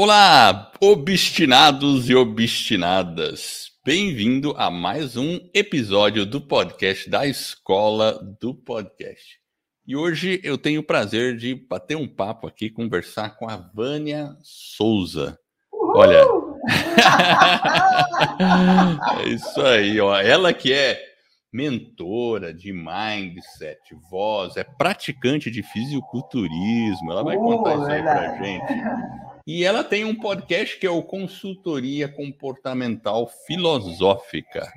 Olá, obstinados e obstinadas. Bem-vindo a mais um episódio do podcast da Escola do Podcast. E hoje eu tenho o prazer de bater um papo aqui, conversar com a Vânia Souza. Olha, é isso aí, ó. Ela que é mentora de mindset, voz, é praticante de fisiculturismo. Ela vai contar isso aí pra gente. E ela tem um podcast que é o Consultoria Comportamental Filosófica.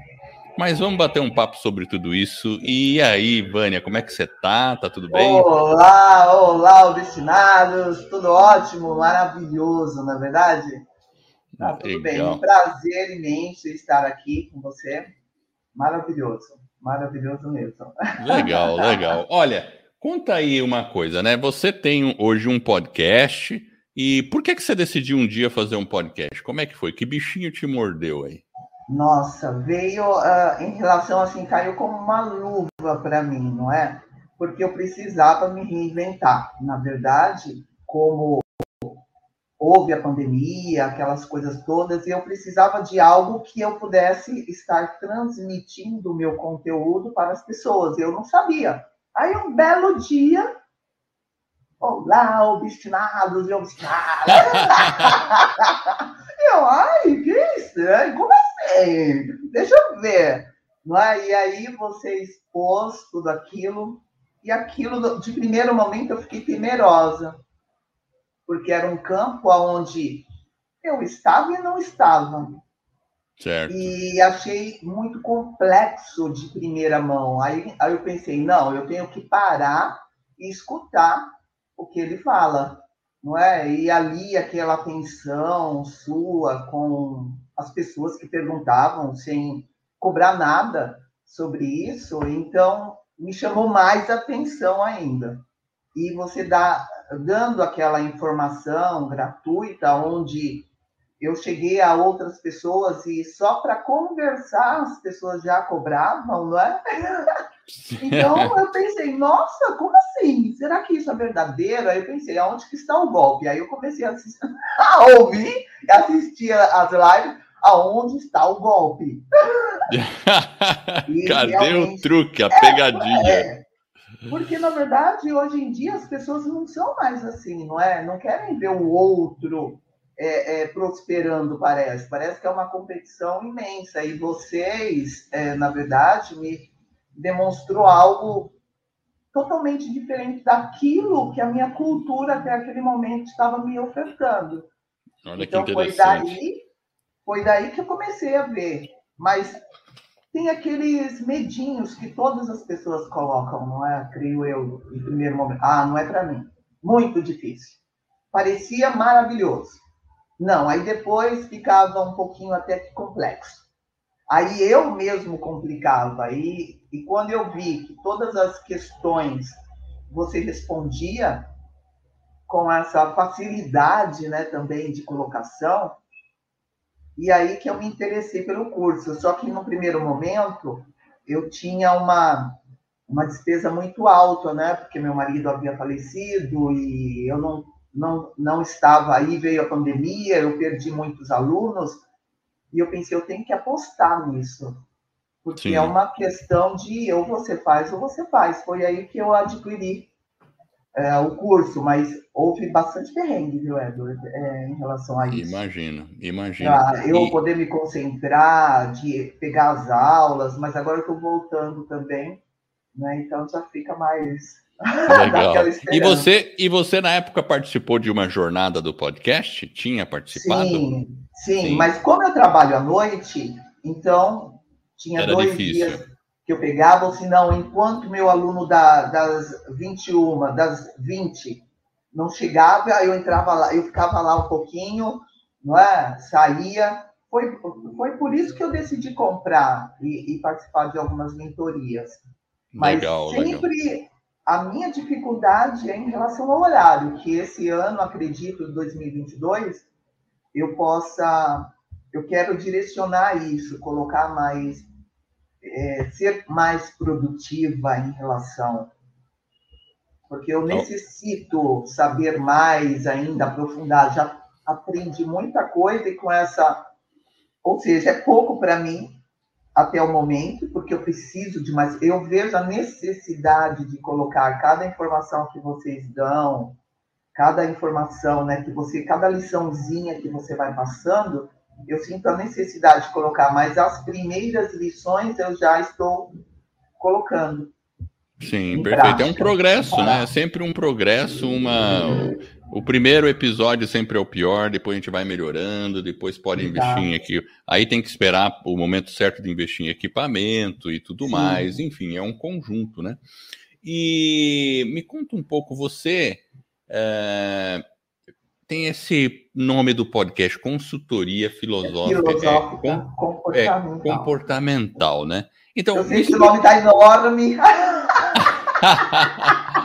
Mas vamos bater um papo sobre tudo isso. E aí, Vânia, como é que você tá? Tá tudo bem? Olá, olá, obstinados. Tudo ótimo, maravilhoso, na é verdade? Tá tudo Legal. bem. Um prazer imenso estar aqui com você. Maravilhoso, maravilhoso mesmo. Legal, legal. Olha, conta aí uma coisa, né? Você tem hoje um podcast e por que, que você decidiu um dia fazer um podcast? Como é que foi? Que bichinho te mordeu aí? Nossa, veio uh, em relação assim, caiu como uma luva para mim, não é? Porque eu precisava me reinventar. Na verdade, como houve a pandemia, aquelas coisas todas, e eu precisava de algo que eu pudesse estar transmitindo o meu conteúdo para as pessoas. Eu não sabia. Aí, um belo dia, Olá, obstinados e obstinadas. eu, ai, que estranho, como assim? Deixa eu ver. Não é? E aí você expôs tudo aquilo, e aquilo, de primeiro momento, eu fiquei temerosa, porque era um campo onde eu estava e não estava. Certo. E achei muito complexo de primeira mão. Aí, aí eu pensei, não, eu tenho que parar e escutar o que ele fala, não é? E ali aquela atenção sua com as pessoas que perguntavam sem cobrar nada sobre isso, então me chamou mais atenção ainda. E você dá dando aquela informação gratuita onde eu cheguei a outras pessoas e só para conversar as pessoas já cobravam, não é? Então eu pensei, nossa, como assim? Será que isso é verdadeiro? Aí eu pensei, aonde que está o golpe? Aí eu comecei a, assistir, a ouvir e assistir as lives, aonde está o golpe? Cadê o truque, a é, pegadinha? É, porque, na verdade, hoje em dia as pessoas não são mais assim, não é? Não querem ver o outro é, é, prosperando, parece. Parece que é uma competição imensa. E vocês, é, na verdade, me demonstrou algo totalmente diferente daquilo que a minha cultura até aquele momento estava me ofertando. Olha então foi daí, foi daí que eu comecei a ver. Mas tem aqueles medinhos que todas as pessoas colocam, não é? Creio eu, em primeiro momento. Ah, não é para mim. Muito difícil. Parecia maravilhoso. Não, aí depois ficava um pouquinho até que complexo. Aí eu mesmo complicava. E, e quando eu vi que todas as questões você respondia com essa facilidade né, também de colocação, e aí que eu me interessei pelo curso. Só que no primeiro momento eu tinha uma, uma despesa muito alta, né? Porque meu marido havia falecido e eu não, não, não estava aí, veio a pandemia, eu perdi muitos alunos. E eu pensei, eu tenho que apostar nisso. Porque Sim. é uma questão de ou você faz ou você faz. Foi aí que eu adquiri é, o curso, mas houve bastante perrengue, viu, Edward, é, em relação a isso. Imagino, imagino. Eu e... poder me concentrar, de pegar as aulas, mas agora eu estou voltando também, né? Então já fica mais. Legal. e você, e você, na época, participou de uma jornada do podcast? Tinha participado? Sim, sim, sim. mas como eu trabalho à noite, então tinha Era dois difícil. dias que eu pegava, ou se não, enquanto meu aluno da, das 21, das 20 não chegava, eu entrava lá, eu ficava lá um pouquinho, não é? Saía. Foi, foi por isso que eu decidi comprar e, e participar de algumas mentorias. Mas legal, sempre legal. A minha dificuldade é em relação ao horário, que esse ano, acredito, 2022, eu possa, eu quero direcionar isso, colocar mais é, ser mais produtiva em relação. Porque eu necessito saber mais ainda, aprofundar. Já aprendi muita coisa e com essa. Ou seja, é pouco para mim até o momento, porque eu preciso de mais. Eu vejo a necessidade de colocar cada informação que vocês dão, cada informação, né, que você, cada liçãozinha que você vai passando, eu sinto a necessidade de colocar, mas as primeiras lições eu já estou colocando. Sim, perfeito. Prática. É um progresso, né? É sempre um progresso, uma. O primeiro episódio sempre é o pior, depois a gente vai melhorando, depois pode investir em aqui. Aí tem que esperar o momento certo de investir em equipamento e tudo Sim. mais. Enfim, é um conjunto, né? E me conta um pouco, você é, tem esse nome do podcast, Consultoria Filosófica. Filosófica é, comportamental. É, comportamental, né? Então, Eu sei que o nome está enorme.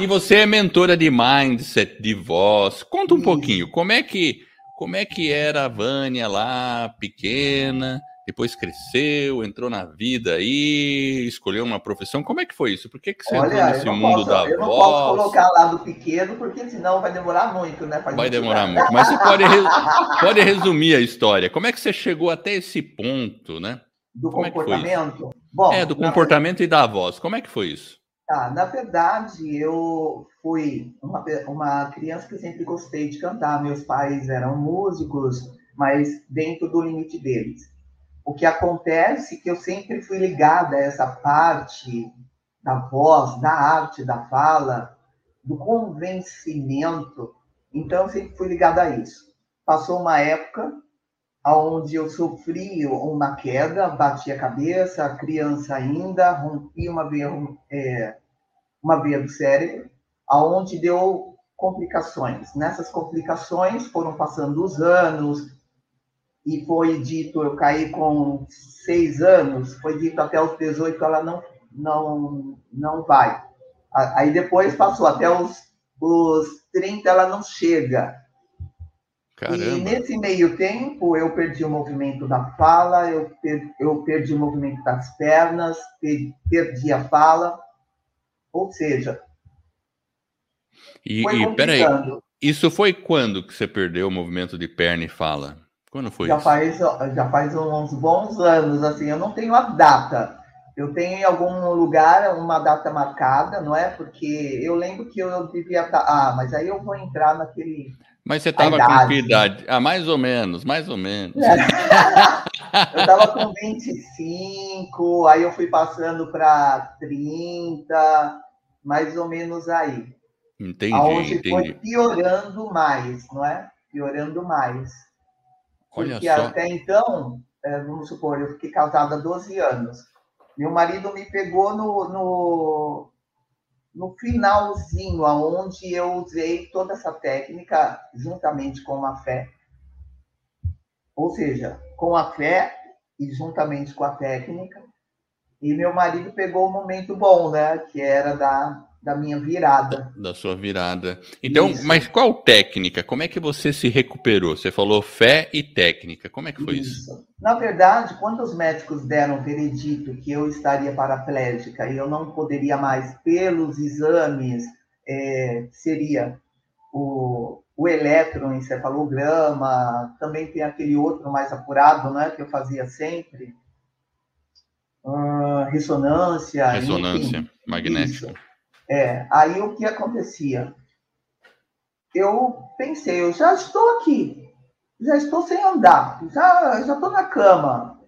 e você é mentora de mindset, de voz. Conta um Isso. pouquinho, como é que como é que era a Vânia lá, pequena, depois cresceu, entrou na vida aí, escolheu uma profissão. Como é que foi isso? Por que, que você Olha, entrou nesse mundo posso, da voz? Eu não posso colocar lá do pequeno, porque senão vai demorar muito, né? Vai demorar muito. Mas você pode, pode resumir a história. Como é que você chegou até esse ponto, né? Do Como comportamento? É, Bom, é, do comportamento e da voz. Como é que foi isso? Tá, na verdade, eu fui uma, uma criança que sempre gostei de cantar. Meus pais eram músicos, mas dentro do limite deles. O que acontece é que eu sempre fui ligada a essa parte da voz, da arte, da fala, do convencimento. Então, eu sempre fui ligada a isso. Passou uma época onde eu sofri uma queda, bati a cabeça, criança ainda, rompi uma é, uma veia do cérebro, aonde deu complicações. Nessas complicações foram passando os anos e foi dito, eu caí com seis anos, foi dito até os 18 ela não não não vai. Aí depois passou até os, os 30 ela não chega. Caramba. E nesse meio tempo, eu perdi o movimento da fala, eu, per, eu perdi o movimento das pernas, per, perdi a fala. Ou seja. E, e peraí, isso foi quando que você perdeu o movimento de perna e fala? Quando foi já isso? Faz, já faz uns bons anos, assim, eu não tenho a data. Eu tenho em algum lugar uma data marcada, não é? Porque eu lembro que eu devia estar. Tá, ah, mas aí eu vou entrar naquele mas você estava com que idade? Ah, mais ou menos, mais ou menos. eu estava com 25, aí eu fui passando para 30, mais ou menos aí. Entendi, Onde entendi. foi piorando mais, não é? Piorando mais. Olha Porque só. até então, é, vamos supor, eu fiquei casada há 12 anos. Meu marido me pegou no, no, no finalzinho, aonde eu usei toda essa técnica juntamente com a fé. Ou seja, com a fé e juntamente com a técnica. E meu marido pegou o momento bom, né? Que era da da minha virada. Da sua virada. Então, isso. mas qual técnica? Como é que você se recuperou? Você falou fé e técnica. Como é que foi isso? isso? Na verdade, quando os médicos deram o veredito que eu estaria paraplégica e eu não poderia mais, pelos exames, é, seria o, o eletroencefalograma, também tem aquele outro mais apurado, né, que eu fazia sempre, uh, ressonância. Ressonância enfim, magnética. Isso. É, aí o que acontecia? Eu pensei, eu já estou aqui, já estou sem andar, já já estou na cama.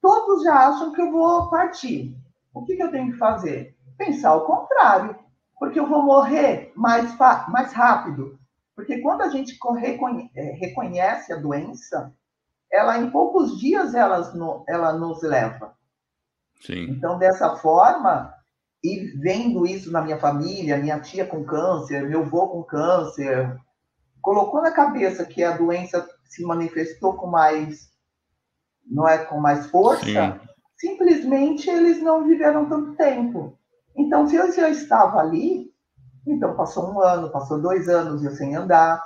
Todos já acham que eu vou partir. O que, que eu tenho que fazer? Pensar o contrário, porque eu vou morrer mais, mais rápido. Porque quando a gente é, reconhece a doença, ela em poucos dias ela, ela nos leva. Sim. Então, dessa forma, e vendo isso na minha família, minha tia com câncer, meu avô com câncer, colocou na cabeça que a doença se manifestou com mais, não é, com mais força, Sim. simplesmente eles não viveram tanto tempo. Então, se eu já estava ali, então passou um ano, passou dois anos eu sem andar,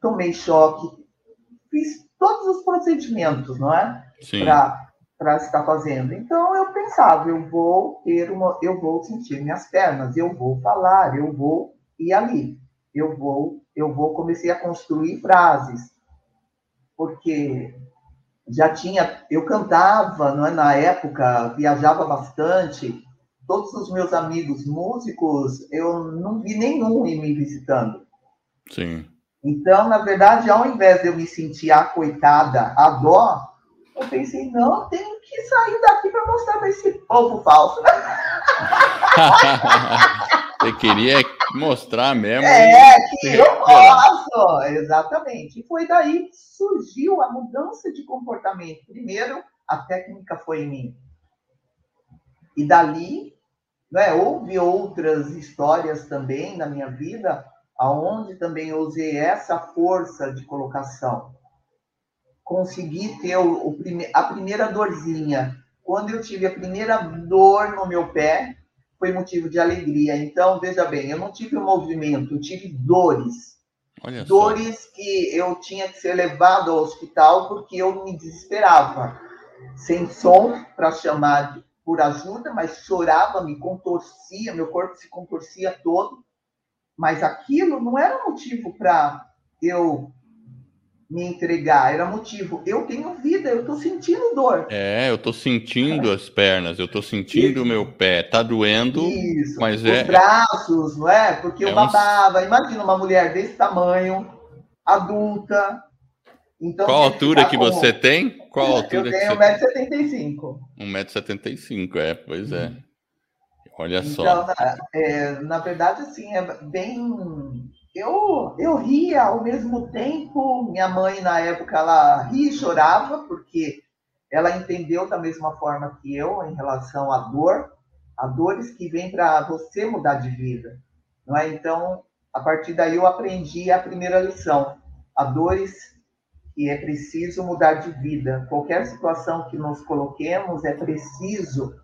tomei choque, fiz todos os procedimentos, não é? Para para estar fazendo. Então eu pensava, eu vou ter uma, eu vou sentir minhas pernas, eu vou falar, eu vou ir ali. eu vou, eu vou comecei a construir frases, porque já tinha, eu cantava, não é, na época, viajava bastante. Todos os meus amigos músicos, eu não vi nenhum me visitando. Sim. Então, na verdade, ao invés de eu me sentir a coitada, a dó, eu pensei, não, tenho que sair daqui para mostrar para esse povo falso. Você queria mostrar mesmo. É, que eu posso, exatamente. E foi daí que surgiu a mudança de comportamento. Primeiro, a técnica foi em mim. E dali, né, houve outras histórias também na minha vida, aonde também eu usei essa força de colocação. Consegui ter o, o prime, a primeira dorzinha. Quando eu tive a primeira dor no meu pé, foi motivo de alegria. Então, veja bem, eu não tive um movimento, eu tive dores. Olha dores só. que eu tinha que ser levado ao hospital porque eu me desesperava. Sem som para chamar por ajuda, mas chorava, me contorcia, meu corpo se contorcia todo. Mas aquilo não era motivo para eu me entregar, era motivo. Eu tenho vida, eu estou sentindo dor. É, eu estou sentindo as pernas, eu estou sentindo o meu pé, tá doendo, Isso. mas Os é. Os braços, não é? Porque é eu babava. Um... Imagina uma mulher desse tamanho, adulta. Então, Qual a altura que como... você tem? Qual altura eu tenho 1,75m. 1,75m, é, pois é. Olha então, só. Na, é, na verdade, assim, é bem eu, eu ria ao mesmo tempo. Minha mãe, na época, ela ria e chorava, porque ela entendeu da mesma forma que eu em relação à dor, a dores que vêm para você mudar de vida. Não é? Então, a partir daí eu aprendi a primeira lição. A dores que é preciso mudar de vida. Qualquer situação que nos coloquemos é preciso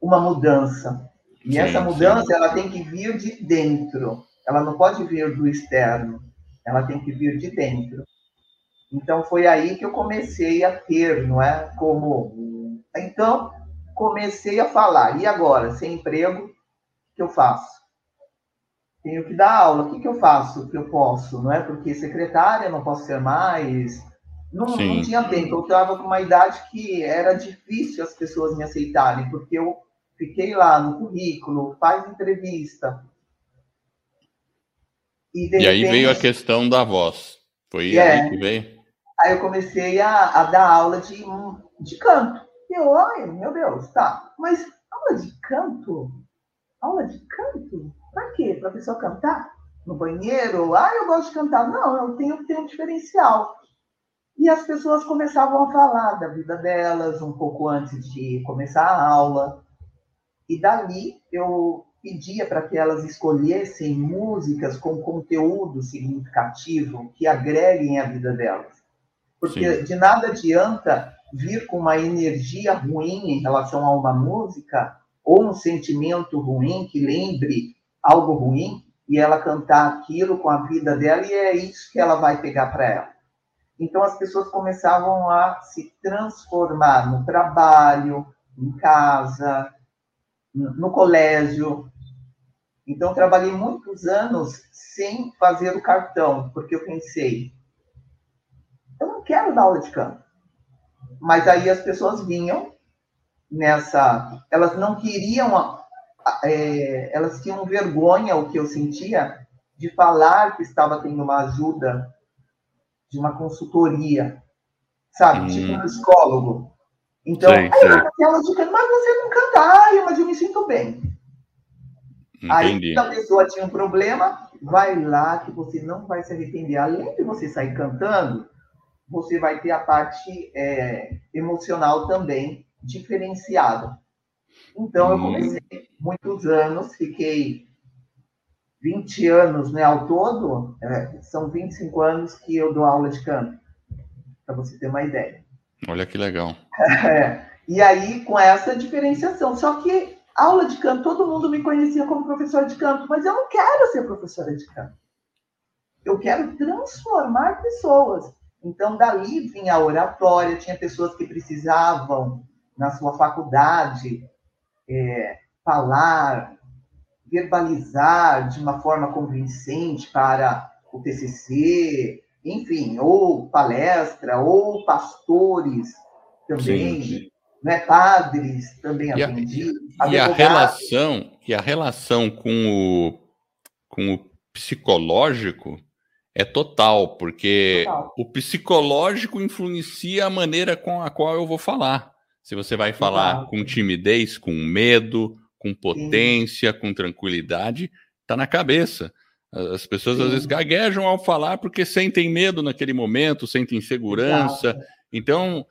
uma mudança. E sim, essa mudança sim. ela tem que vir de dentro. Ela não pode vir do externo, ela tem que vir de dentro. Então foi aí que eu comecei a ter, não é? Como então comecei a falar. E agora, sem emprego, o que eu faço? Tenho que dar aula. O que, que eu faço? O que eu posso, não é? Porque secretária não posso ser mais. Não, não tinha tempo. Eu estava com uma idade que era difícil as pessoas me aceitarem, porque eu fiquei lá no currículo, faz entrevista, e, e aí veio a questão da voz. Foi é, aí que veio? Aí eu comecei a, a dar aula de, de canto. E eu, ai, meu Deus, tá. Mas aula de canto? Aula de canto? Pra quê? Pra pessoa cantar? No banheiro? Ah, eu gosto de cantar. Não, eu tenho que ter um diferencial. E as pessoas começavam a falar da vida delas um pouco antes de começar a aula. E dali eu pedia para que elas escolhessem músicas com conteúdo significativo que agreguem a vida delas. Porque Sim. de nada adianta vir com uma energia ruim em relação a uma música ou um sentimento ruim que lembre algo ruim e ela cantar aquilo com a vida dela e é isso que ela vai pegar para ela. Então as pessoas começavam a se transformar no trabalho, em casa, no colégio, então, trabalhei muitos anos sem fazer o cartão, porque eu pensei, eu não quero dar aula de canto. Mas aí as pessoas vinham nessa. Elas não queriam. É, elas tinham vergonha, o que eu sentia, de falar que estava tendo uma ajuda de uma consultoria, sabe? Hum. Tipo um psicólogo. Então, sim, aí eu aula de canto, mas você não canta, ai, mas eu me sinto bem. Entendi. Aí, se a pessoa tinha um problema, vai lá que você não vai se arrepender. Além de você sair cantando, você vai ter a parte é, emocional também diferenciada. Então, eu hum. comecei muitos anos, fiquei 20 anos né, ao todo, é, são 25 anos que eu dou aula de canto, para você ter uma ideia. Olha que legal. É, e aí, com essa diferenciação. Só que aula de canto, todo mundo me conhecia como professora de canto, mas eu não quero ser professora de canto. Eu quero transformar pessoas. Então, dali vinha a oratória, tinha pessoas que precisavam, na sua faculdade, é, falar verbalizar de uma forma convincente para o TCC, enfim, ou palestra, ou pastores também, sim, sim. Né, padres também aprendi. E, a, e a relação e a relação com o, com o psicológico é total, porque total. o psicológico influencia a maneira com a qual eu vou falar. Se você vai falar com timidez, com medo, com potência, Sim. com tranquilidade, está na cabeça. As pessoas Sim. às vezes gaguejam ao falar porque sentem medo naquele momento, sentem insegurança. Exato. Então,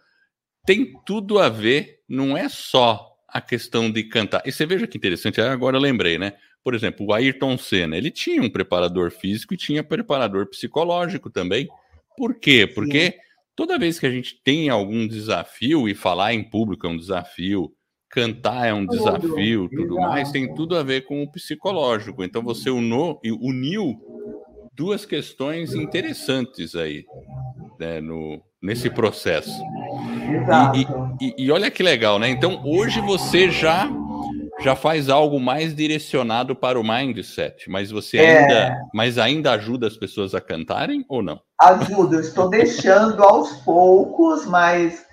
tem tudo a ver, não é só a questão de cantar. E você veja que interessante, agora eu lembrei, né? Por exemplo, o Ayrton Senna, ele tinha um preparador físico e tinha preparador psicológico também. Por quê? Porque Sim. toda vez que a gente tem algum desafio, e falar em público é um desafio, cantar é um desafio, tudo mais, tem tudo a ver com o psicológico. Então você unou, uniu duas questões interessantes aí né, no, nesse processo. E, e, e, olha que legal, né? Então hoje você já já faz algo mais direcionado para o mindset, mas você é... ainda, mas ainda ajuda as pessoas a cantarem ou não? Ajuda, eu estou deixando aos poucos, mas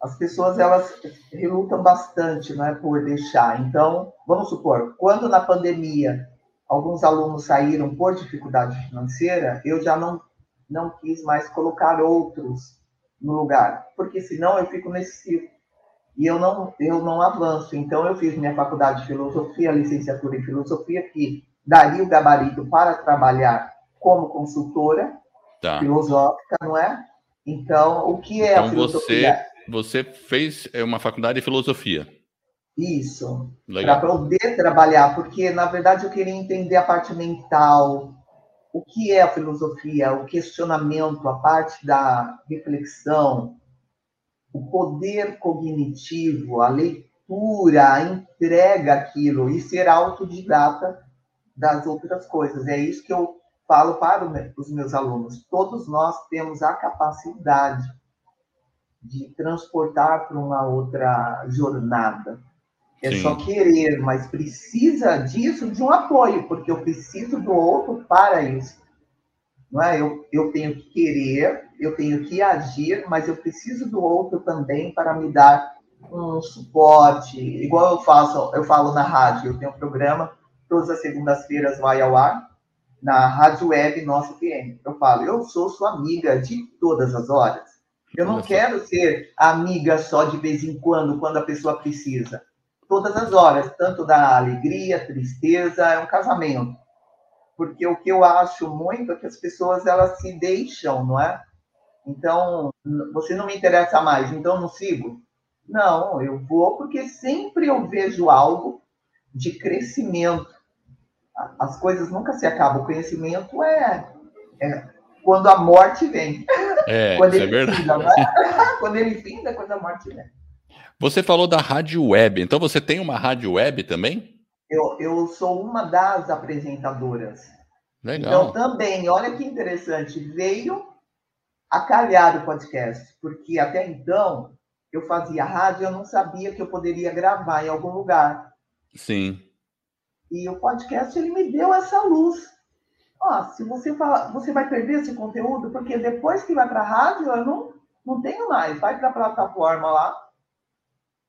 as pessoas elas relutam bastante, não é, por deixar. Então, vamos supor, quando na pandemia alguns alunos saíram por dificuldade financeira, eu já não não quis mais colocar outros no lugar, porque senão eu fico nesse ciclo e eu não eu não avanço. Então eu fiz minha faculdade de filosofia, licenciatura em filosofia que daria o gabarito para trabalhar como consultora tá. filosófica, não é? Então, o que é então, a filosofia? Você você fez é, uma faculdade de filosofia. Isso. Para poder trabalhar, porque na verdade eu queria entender a parte mental, o que é a filosofia, o questionamento, a parte da reflexão, o poder cognitivo, a leitura, a entrega aquilo e ser autodidata das outras coisas. É isso que eu falo para os meus alunos. Todos nós temos a capacidade de transportar para uma outra jornada. É Sim. só querer, mas precisa disso de um apoio, porque eu preciso do outro para isso. Não é? eu, eu tenho que querer, eu tenho que agir, mas eu preciso do outro também para me dar um suporte. Igual eu faço, eu falo na rádio, eu tenho um programa, todas as segundas-feiras vai ao ar, na Rádio Web Nossa FM. Eu falo, eu sou sua amiga de todas as horas. Eu não quero ser amiga só de vez em quando, quando a pessoa precisa. Todas as horas, tanto da alegria, tristeza, é um casamento. Porque o que eu acho muito é que as pessoas elas se deixam, não é? Então, você não me interessa mais, então não sigo. Não, eu vou porque sempre eu vejo algo de crescimento. As coisas nunca se acabam. O conhecimento é, é quando a morte vem. É, quando isso é verdade. Finda, né? quando ele finda, quando a morte vem. Você falou da rádio web, então você tem uma rádio web também? Eu, eu sou uma das apresentadoras. Legal. Então também, olha que interessante, veio a calhar o podcast, porque até então eu fazia rádio, eu não sabia que eu poderia gravar em algum lugar. Sim. E o podcast ele me deu essa luz ó, se você fala, você vai perder esse conteúdo, porque depois que vai para a rádio, eu não, não tenho mais. Vai para a plataforma lá.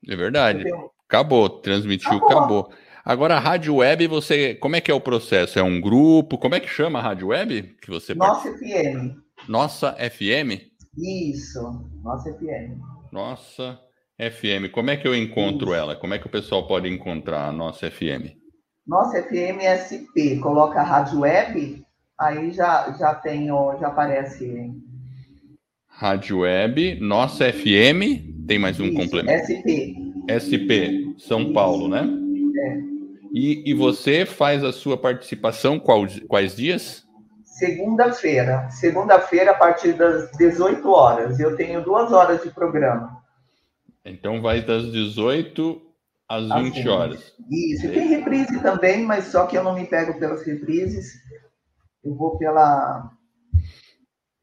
É verdade. Entendeu? Acabou, transmitiu, acabou. acabou. Agora, a rádio web, você, como é que é o processo? É um grupo? Como é que chama a rádio web que você Nossa FM. Nossa FM? Isso, Nossa FM. Nossa FM. Como é que eu encontro Isso. ela? Como é que o pessoal pode encontrar a Nossa FM? Nossa FM SP, coloca a rádio web, aí já, já tem, já aparece. Rádio Web, Nossa FM, tem mais um Isso, complemento. SP. SP, São Isso. Paulo, né? É. E, e você faz a sua participação quais, quais dias? Segunda-feira. Segunda-feira, a partir das 18 horas. Eu tenho duas horas de programa. Então vai das 18 às 20 assim, horas. Isso. E tem reprise também, mas só que eu não me pego pelas reprises. Eu vou pela.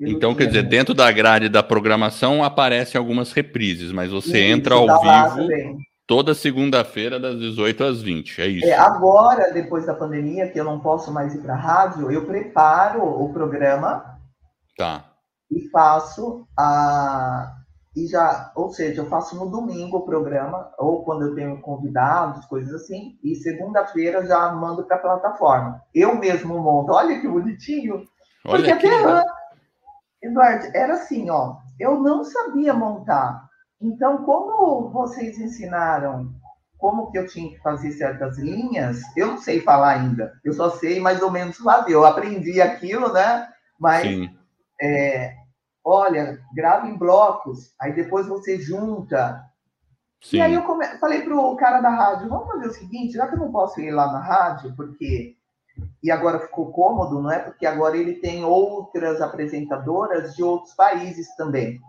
Então, quer dizer, dentro da grade da programação aparecem algumas reprises, mas você Isso, entra ao vivo. Toda segunda-feira, das 18 às 20, é isso. É, agora, depois da pandemia, que eu não posso mais ir para a rádio, eu preparo o programa. Tá. E faço a. E já, ou seja, eu faço no domingo o programa, ou quando eu tenho convidados, coisas assim, e segunda-feira já mando para a plataforma. Eu mesmo monto. Olha que bonitinho. Olha Porque até, Eduardo, era assim, ó. Eu não sabia montar. Então, como vocês ensinaram como que eu tinha que fazer certas linhas, eu não sei falar ainda. Eu só sei mais ou menos fazer. Eu aprendi aquilo, né? Mas, é, olha, grava em blocos, aí depois você junta. Sim. E aí eu come... falei pro cara da rádio, vamos fazer o seguinte, já que eu não posso ir lá na rádio, porque e agora ficou cômodo, não é? Porque agora ele tem outras apresentadoras de outros países também.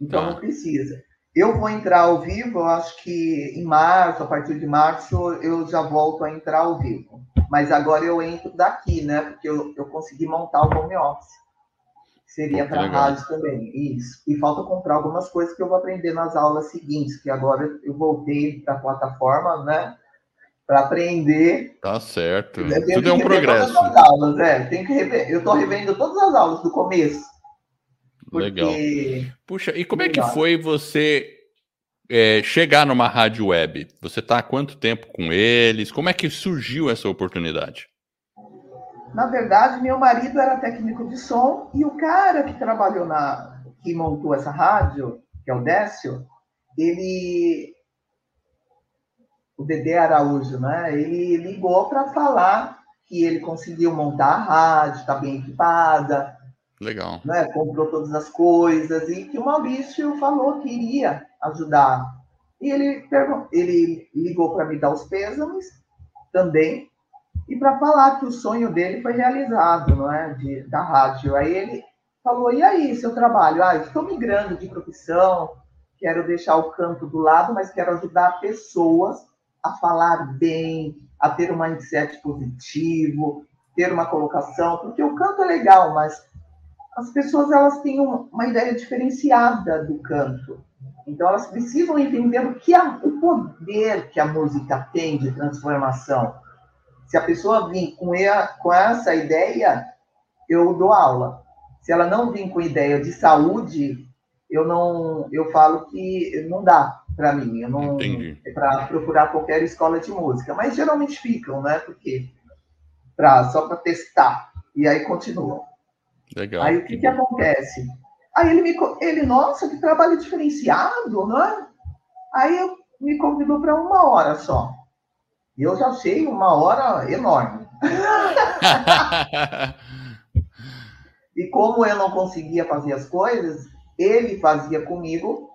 Então tá. não precisa. Eu vou entrar ao vivo, acho que em março, a partir de março, eu já volto a entrar ao vivo. Mas agora eu entro daqui, né? Porque eu, eu consegui montar o home office. Seria para rádio também. Isso. E falta comprar algumas coisas que eu vou aprender nas aulas seguintes, que agora eu voltei para a plataforma, né? Para aprender. Tá certo. Tudo é um progresso. Aulas, é. Tenho que rever. Eu estou revendo todas as aulas do começo porque... Legal. Puxa, e como é que foi você é, chegar numa rádio web? Você está há quanto tempo com eles? Como é que surgiu essa oportunidade? Na verdade, meu marido era técnico de som e o cara que trabalhou na que montou essa rádio, que é o Décio, ele o Dedé Araújo, né? Ele ligou para falar que ele conseguiu montar a rádio, está bem equipada, Legal. Né, comprou todas as coisas e que o Maurício falou que iria ajudar. E ele, ele ligou para me dar os pêsames também e para falar que o sonho dele foi realizado, não é, de, da rádio. Aí ele falou: "E aí, seu trabalho? Ah, estou migrando de profissão, quero deixar o canto do lado, mas quero ajudar pessoas a falar bem, a ter um mindset positivo, ter uma colocação, porque o canto é legal, mas as pessoas elas têm uma ideia diferenciada do canto. Então elas precisam entender o que a, o poder que a música tem de transformação. Se a pessoa vir com, a, com essa ideia, eu dou aula. Se ela não vir com ideia de saúde, eu não, eu falo que não dá para mim. Eu não é para procurar qualquer escola de música, mas geralmente ficam, né? Porque para só para testar e aí continuam. Legal. Aí o que, que acontece? Aí ele me ele, nossa, que trabalho diferenciado, não é? Aí eu, me convidou para uma hora só. E eu já achei uma hora enorme. e como eu não conseguia fazer as coisas, ele fazia comigo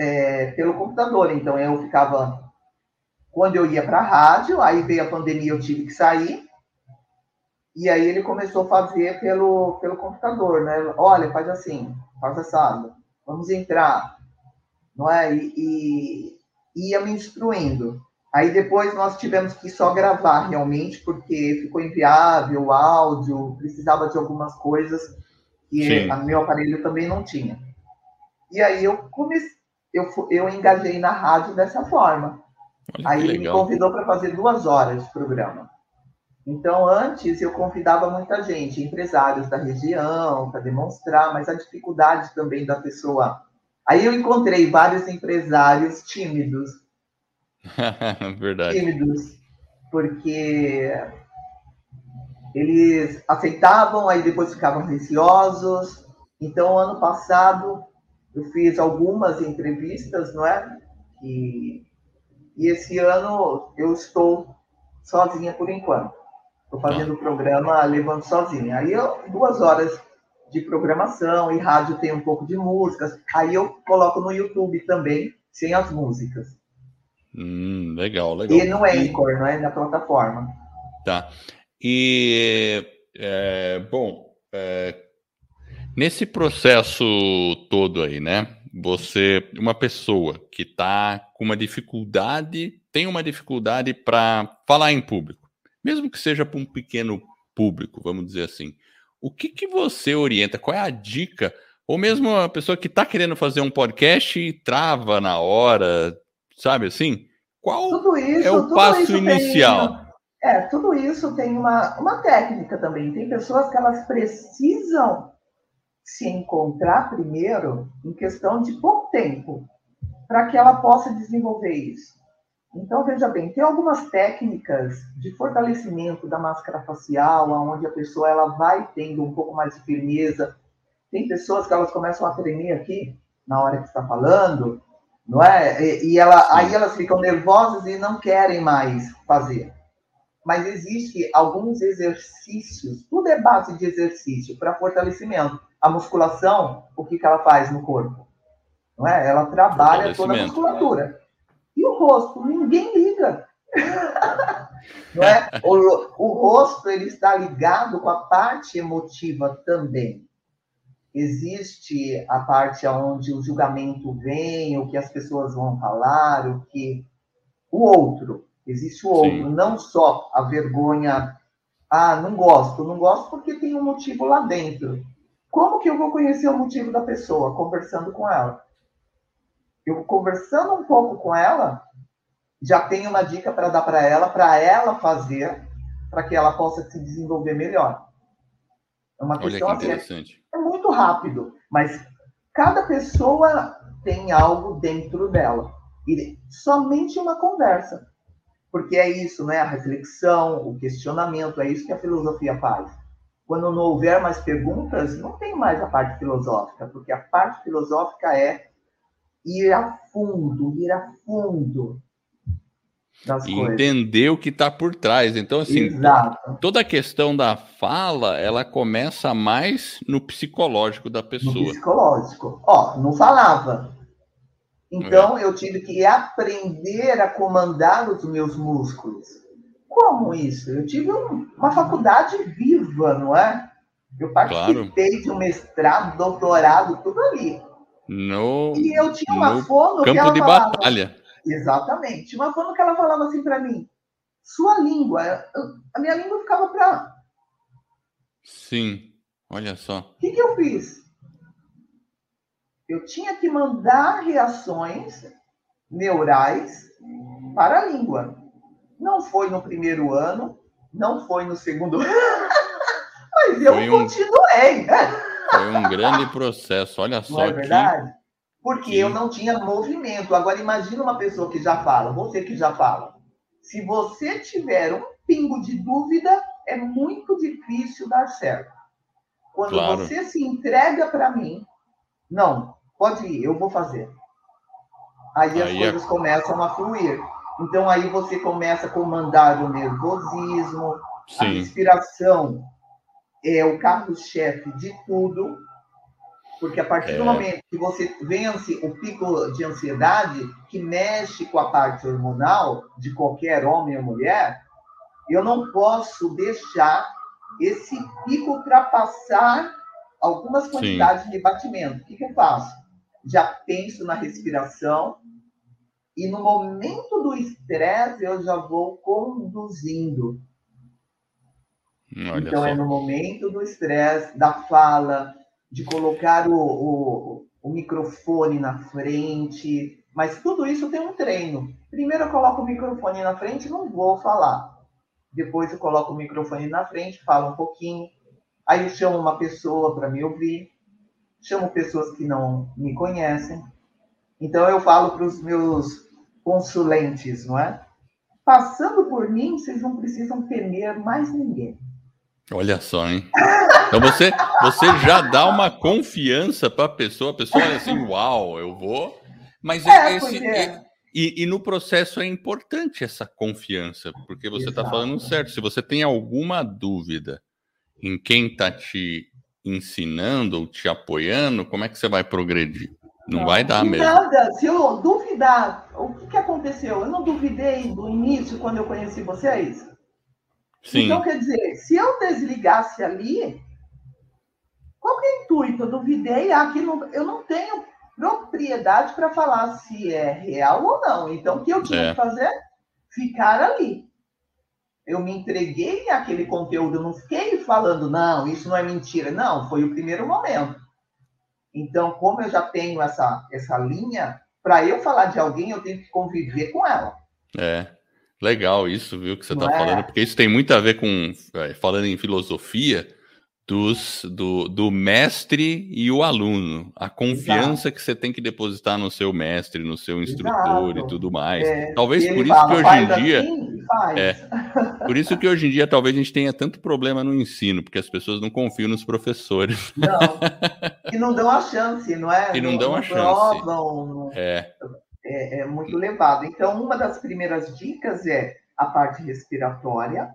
é, pelo computador. Então eu ficava. Quando eu ia para a rádio, aí veio a pandemia, eu tive que sair. E aí ele começou a fazer pelo, pelo computador, né? Olha, faz assim, faz assado, vamos entrar, não é? E, e ia me instruindo. Aí depois nós tivemos que só gravar realmente, porque ficou inviável o áudio, precisava de algumas coisas que o meu aparelho também não tinha. E aí eu comecei, eu, eu engajei na rádio dessa forma. Olha aí ele me convidou para fazer duas horas de programa. Então, antes eu convidava muita gente, empresários da região, para demonstrar, mas a dificuldade também da pessoa. Aí eu encontrei vários empresários tímidos. Verdade. Tímidos, porque eles aceitavam, aí depois ficavam receosos. Então, ano passado, eu fiz algumas entrevistas, não é? E, e esse ano eu estou sozinha por enquanto. Estou fazendo o programa levando sozinha. Aí eu, duas horas de programação e rádio tem um pouco de músicas. Aí eu coloco no YouTube também, sem as músicas. Hum, legal, legal. E no Anchor, não é? Na plataforma. Tá. E, é, bom, é, nesse processo todo aí, né? Você, uma pessoa que está com uma dificuldade, tem uma dificuldade para falar em público mesmo que seja para um pequeno público, vamos dizer assim. O que, que você orienta? Qual é a dica? Ou mesmo a pessoa que está querendo fazer um podcast e trava na hora, Sabe assim? Qual isso, é o passo inicial? Tem, é, tudo isso tem uma, uma técnica também. Tem pessoas que elas precisam se encontrar primeiro em questão de pouco tempo para que ela possa desenvolver isso. Então, veja bem, tem algumas técnicas de fortalecimento da máscara facial, onde a pessoa ela vai tendo um pouco mais de firmeza. Tem pessoas que elas começam a tremer aqui na hora que está falando, não é? E, e ela, aí elas ficam nervosas e não querem mais fazer. Mas existe alguns exercícios, tudo é base de exercício para fortalecimento. A musculação, o que, que ela faz no corpo? Não é? Ela trabalha toda a musculatura. E o rosto? Ninguém liga. Não é? o, o rosto ele está ligado com a parte emotiva também. Existe a parte onde o julgamento vem, o que as pessoas vão falar, o que o outro. Existe o outro, Sim. não só a vergonha. Ah, não gosto, não gosto porque tem um motivo lá dentro. Como que eu vou conhecer o motivo da pessoa? Conversando com ela. Eu conversando um pouco com ela, já tenho uma dica para dar para ela, para ela fazer, para que ela possa se desenvolver melhor. É uma questão Olha que assim, interessante. é muito rápido, mas cada pessoa tem algo dentro dela. E somente uma conversa. Porque é isso, né? A reflexão, o questionamento, é isso que a filosofia faz. Quando não houver mais perguntas, não tem mais a parte filosófica, porque a parte filosófica é ir a fundo, ir a fundo das e coisas. entender o que está por trás. Então, assim, Exato. toda a questão da fala, ela começa mais no psicológico da pessoa. No psicológico. Ó, não falava. Então, é. eu tive que aprender a comandar os meus músculos. Como isso? Eu tive um, uma faculdade viva, não é? Eu participei claro. de um mestrado, doutorado, tudo ali. No, e eu tinha uma fono campo que ela de falava, batalha. Exatamente. Uma fono que ela falava assim para mim: sua língua, a minha língua ficava para. Sim, olha só. O que, que eu fiz? Eu tinha que mandar reações neurais para a língua. Não foi no primeiro ano, não foi no segundo ano, mas eu um... continuei. Foi um grande processo, olha só. Não é verdade? Que... Porque que... eu não tinha movimento. Agora, imagina uma pessoa que já fala, você que já fala. Se você tiver um pingo de dúvida, é muito difícil dar certo. Quando claro. você se entrega para mim, não, pode ir, eu vou fazer. Aí, aí as coisas é... começam a fluir. Então aí você começa a comandar o nervosismo, Sim. a respiração é o carro-chefe de tudo, porque a partir é. do momento que você vence o pico de ansiedade, que mexe com a parte hormonal de qualquer homem ou mulher, eu não posso deixar esse pico ultrapassar algumas quantidades Sim. de batimento. O que, que eu faço? Já penso na respiração e no momento do estresse eu já vou conduzindo. Olha então, é só. é no momento do estresse, da fala, de colocar o, o, o, microfone na frente. Mas tudo isso tem um treino. Primeiro eu coloco o microfone na frente e não vou falar. Depois eu coloco o microfone na frente, falo um pouquinho. Aí eu chamo uma pessoa para me ouvir. Chamo pessoas que não me conhecem. Então eu falo para os meus consulentes, não é? Passando por mim, vocês não precisam temer mais ninguém. Olha só, hein? Então você, você já dá uma confiança para a pessoa, a pessoa olha assim, uau, eu vou. Mas é, esse, é. E, e, no processo é importante essa confiança, porque você está falando certo. Se você tem alguma dúvida em quem está te ensinando ou te apoiando, como é que você vai progredir? Não, não vai dar mesmo. Nada. Se eu duvidar, o que, que aconteceu? Eu não duvidei do início quando eu conheci vocês. Sim. Então, quer dizer, se eu desligasse ali, qual que é o intuito? Eu duvidei, aqui não, eu não tenho propriedade para falar se é real ou não. Então, o que eu tinha é. que fazer? Ficar ali. Eu me entreguei àquele conteúdo, eu não fiquei falando, não, isso não é mentira. Não, foi o primeiro momento. Então, como eu já tenho essa, essa linha, para eu falar de alguém, eu tenho que conviver com ela. É. Legal isso, viu, que você está é? falando, porque isso tem muito a ver com, é, falando em filosofia, dos, do, do mestre e o aluno. A confiança Exato. que você tem que depositar no seu mestre, no seu instrutor Exato. e tudo mais. É, talvez por isso fala, que hoje em dia. Assim, é, por isso que hoje em dia talvez a gente tenha tanto problema no ensino, porque as pessoas não confiam nos professores. Não. E não dão a chance, não é? E não, não dão a chance. Provam, é. é. É muito levado. Então, uma das primeiras dicas é a parte respiratória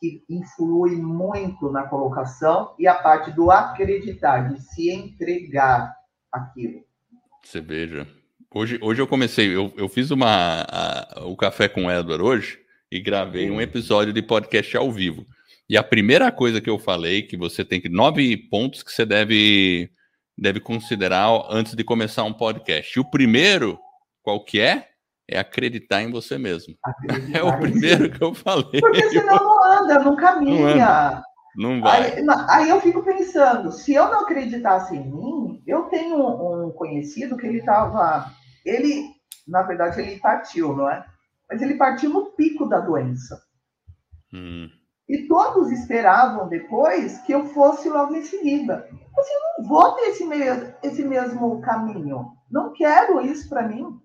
que influi muito na colocação, e a parte do acreditar, de se entregar aquilo. Você veja. Hoje, hoje eu comecei, eu, eu fiz uma, a, o Café com o Edward hoje e gravei Sim. um episódio de podcast ao vivo. E a primeira coisa que eu falei, que você tem que. Nove pontos que você deve, deve considerar antes de começar um podcast. E o primeiro, qual que é? É acreditar em você mesmo. Acreditar é o primeiro que eu falei. Porque senão não anda, não caminha. Não, não vai. Aí, aí, eu fico pensando, se eu não acreditasse em mim, eu tenho um conhecido que ele estava. Ele, na verdade, ele partiu, não é? Mas ele partiu no pico da doença. Hum. E todos esperavam depois que eu fosse logo em seguida. Assim, eu não vou ter esse, mesmo, esse mesmo caminho. Não quero isso para mim.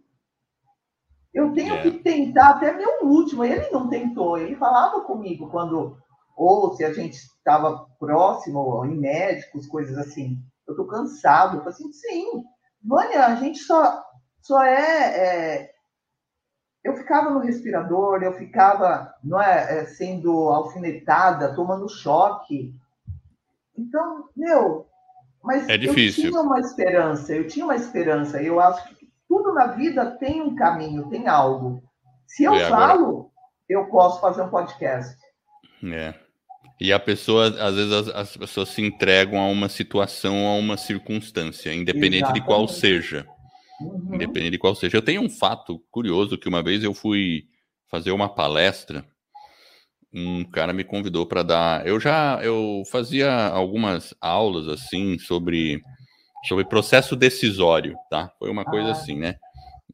Eu tenho é. que tentar até meu último. Ele não tentou, ele falava comigo quando, ou se a gente estava próximo, em médicos, coisas assim. Eu estou cansado. Eu falei assim, sim, Vânia, a gente só, só é, é, Eu ficava no respirador, eu ficava não é, é, sendo alfinetada, tomando choque. Então, meu, mas é difícil. eu tinha uma esperança, eu tinha uma esperança. Eu acho que tudo na vida tem um caminho, tem algo. Se eu é, falo, agora... eu posso fazer um podcast. É. E a pessoa, às vezes, as, as, pessoas se entregam a uma situação, a uma circunstância, independente Exatamente. de qual seja. Uhum. Independente de qual seja. Eu tenho um fato curioso que uma vez eu fui fazer uma palestra, um cara me convidou para dar. Eu já eu fazia algumas aulas assim sobre sobre processo decisório, tá? Foi uma coisa ah. assim, né?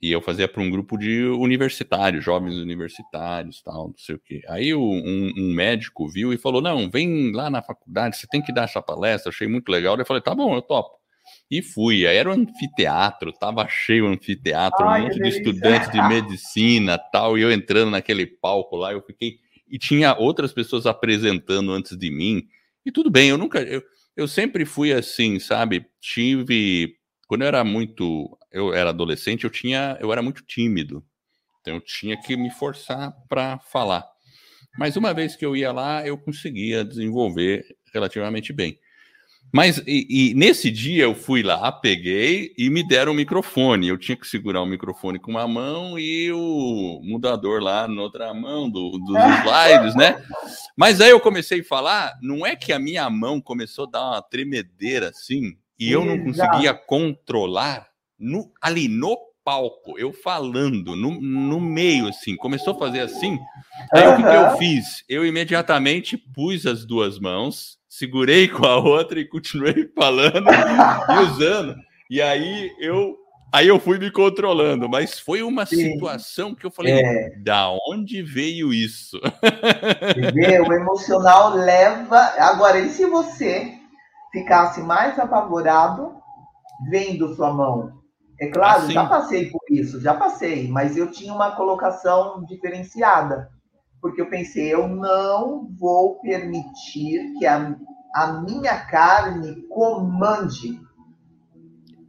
E eu fazia para um grupo de universitários, jovens universitários, tal, não sei o quê. Aí um, um, médico viu e falou: Não, vem lá na faculdade, você tem que dar essa palestra. Achei muito legal. Eu falei: Tá bom, eu topo. E fui. Aí era um anfiteatro, tava cheio o anfiteatro, Ai, um monte de estudantes de medicina, tal. E eu entrando naquele palco lá, eu fiquei. E tinha outras pessoas apresentando antes de mim. E tudo bem, eu nunca. Eu, eu sempre fui assim, sabe? Tive. Quando eu era muito. Eu era adolescente, eu tinha. Eu era muito tímido. Então eu tinha que me forçar para falar. Mas uma vez que eu ia lá, eu conseguia desenvolver relativamente bem. Mas e, e, nesse dia eu fui lá, peguei e me deram o microfone. Eu tinha que segurar o microfone com uma mão e o mudador lá na outra mão do, dos slides, né? Mas aí eu comecei a falar, não é que a minha mão começou a dar uma tremedeira assim e eu não conseguia controlar no, ali no palco, eu falando no, no meio assim, começou a fazer assim. Aí uhum. o que, que eu fiz? Eu imediatamente pus as duas mãos segurei com a outra e continuei falando e usando. E aí eu aí eu fui me controlando, mas foi uma Sim. situação que eu falei, é. da onde veio isso? O emocional leva. Agora, e se você ficasse mais apavorado vendo sua mão? É claro, assim. já passei por isso, já passei, mas eu tinha uma colocação diferenciada porque eu pensei, eu não vou permitir que a, a minha carne comande.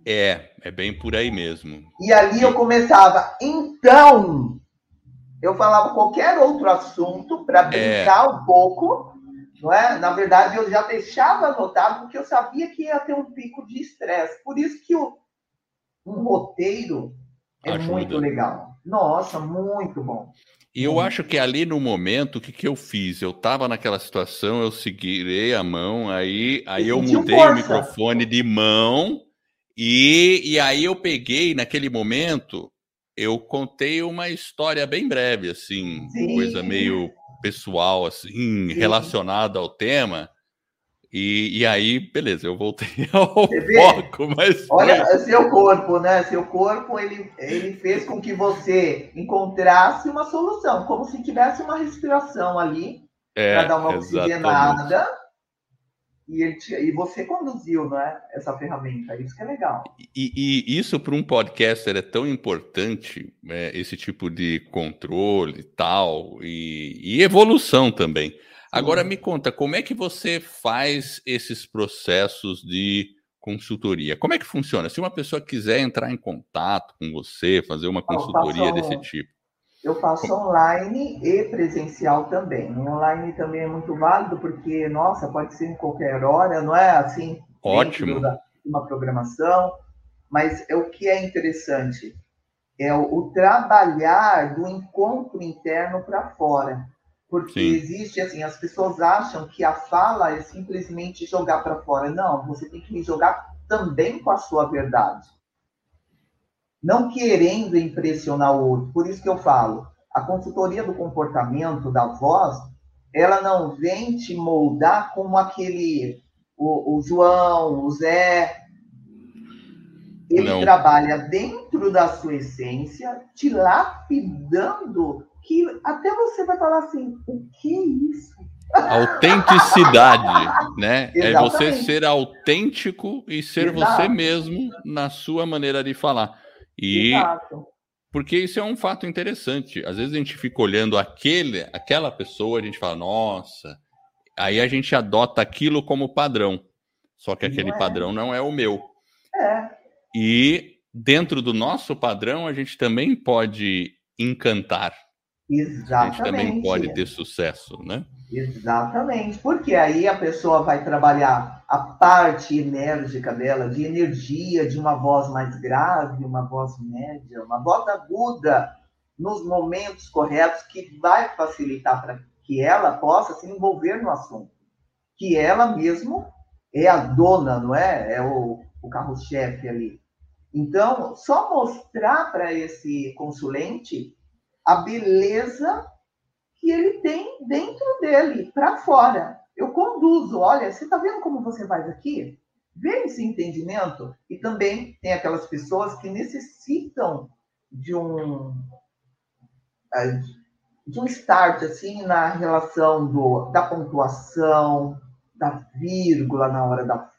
É, é bem por aí mesmo. E ali eu começava, então, eu falava qualquer outro assunto para é. brincar é. um pouco, não é? Na verdade, eu já deixava anotado porque eu sabia que ia ter um pico de estresse. Por isso que o, um roteiro é Ajuda. muito legal. Nossa, muito bom. E eu acho que ali no momento, o que, que eu fiz? Eu estava naquela situação, eu segurei a mão, aí, aí eu mudei força. o microfone de mão, e, e aí eu peguei, naquele momento, eu contei uma história bem breve, assim, Sim. coisa meio pessoal, assim, Sim. relacionada ao tema. E, e aí, beleza, eu voltei ao foco, mas. Olha, seu corpo, né? Seu corpo ele, ele fez com que você encontrasse uma solução, como se tivesse uma respiração ali é, para dar uma oxigenada. E, ele, e você conduziu né, essa ferramenta, isso que é legal. E, e isso para um podcaster é tão importante, é, esse tipo de controle e tal, e, e evolução também. Agora me conta, como é que você faz esses processos de consultoria? Como é que funciona? Se uma pessoa quiser entrar em contato com você, fazer uma consultoria desse tipo. Eu faço online e presencial também. Online também é muito válido porque, nossa, pode ser em qualquer hora, não é assim? Ótimo. Da, uma programação. Mas é o que é interessante é o, o trabalhar do encontro interno para fora. Porque Sim. existe, assim, as pessoas acham que a fala é simplesmente jogar para fora. Não, você tem que jogar também com a sua verdade. Não querendo impressionar o outro. Por isso que eu falo, a consultoria do comportamento da voz, ela não vem te moldar como aquele, o, o João, o Zé. Ele não. trabalha dentro da sua essência, te lapidando que até você vai falar assim, o que é isso? Autenticidade, né? é você ser autêntico e ser Exato. você mesmo na sua maneira de falar. E Exato. porque isso é um fato interessante. Às vezes a gente fica olhando aquele, aquela pessoa, a gente fala, nossa, aí a gente adota aquilo como padrão. Só que aquele não é. padrão não é o meu. É. E dentro do nosso padrão, a gente também pode encantar Exatamente. A gente também pode ter sucesso, né? Exatamente, porque aí a pessoa vai trabalhar a parte enérgica dela, de energia, de uma voz mais grave, uma voz média, uma voz aguda, nos momentos corretos, que vai facilitar para que ela possa se envolver no assunto. Que ela mesmo é a dona, não é? É o, o carro-chefe ali. Então, só mostrar para esse consulente a beleza que ele tem dentro dele, para fora. Eu conduzo, olha, você está vendo como você faz aqui? Vê esse entendimento? E também tem aquelas pessoas que necessitam de um é, de um start assim na relação do, da pontuação, da vírgula na hora da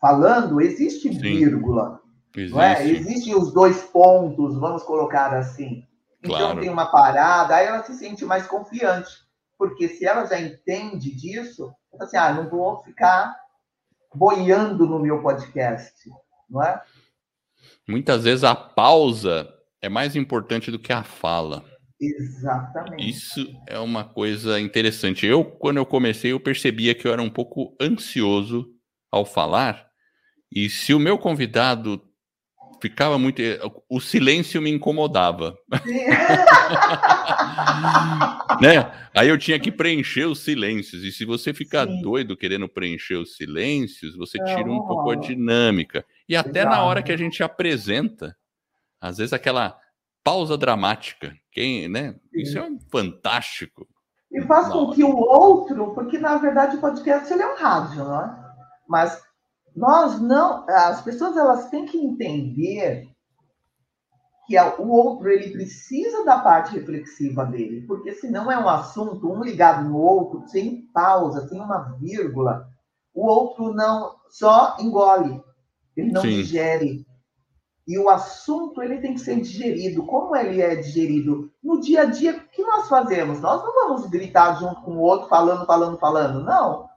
falando, existe vírgula. Existe. Não é? Existem os dois pontos, vamos colocar assim. Então claro. tem uma parada, aí ela se sente mais confiante. Porque se ela já entende disso, ela assim, ah, não vou ficar boiando no meu podcast, não é? Muitas vezes a pausa é mais importante do que a fala. Exatamente. Isso é uma coisa interessante. Eu, quando eu comecei, eu percebia que eu era um pouco ansioso ao falar. E se o meu convidado ficava muito. Eh, o silêncio me incomodava. né? Aí eu tinha que preencher os silêncios. E se você ficar Sim. doido querendo preencher os silêncios, você tira um pouco a dinâmica. E até Exato. na hora que a gente apresenta, às vezes aquela pausa dramática. Quem, né? Sim. Isso é um fantástico. E faz com que o outro, porque na verdade o podcast ele é um rádio, não é? Mas nós não, as pessoas elas têm que entender que o outro ele precisa da parte reflexiva dele, porque senão é um assunto um ligado no outro, sem pausa, sem uma vírgula, o outro não só engole, ele não Sim. digere. E o assunto ele tem que ser digerido. Como ele é digerido? No dia a dia, o que nós fazemos? Nós não vamos gritar junto com o outro, falando, falando, falando. Não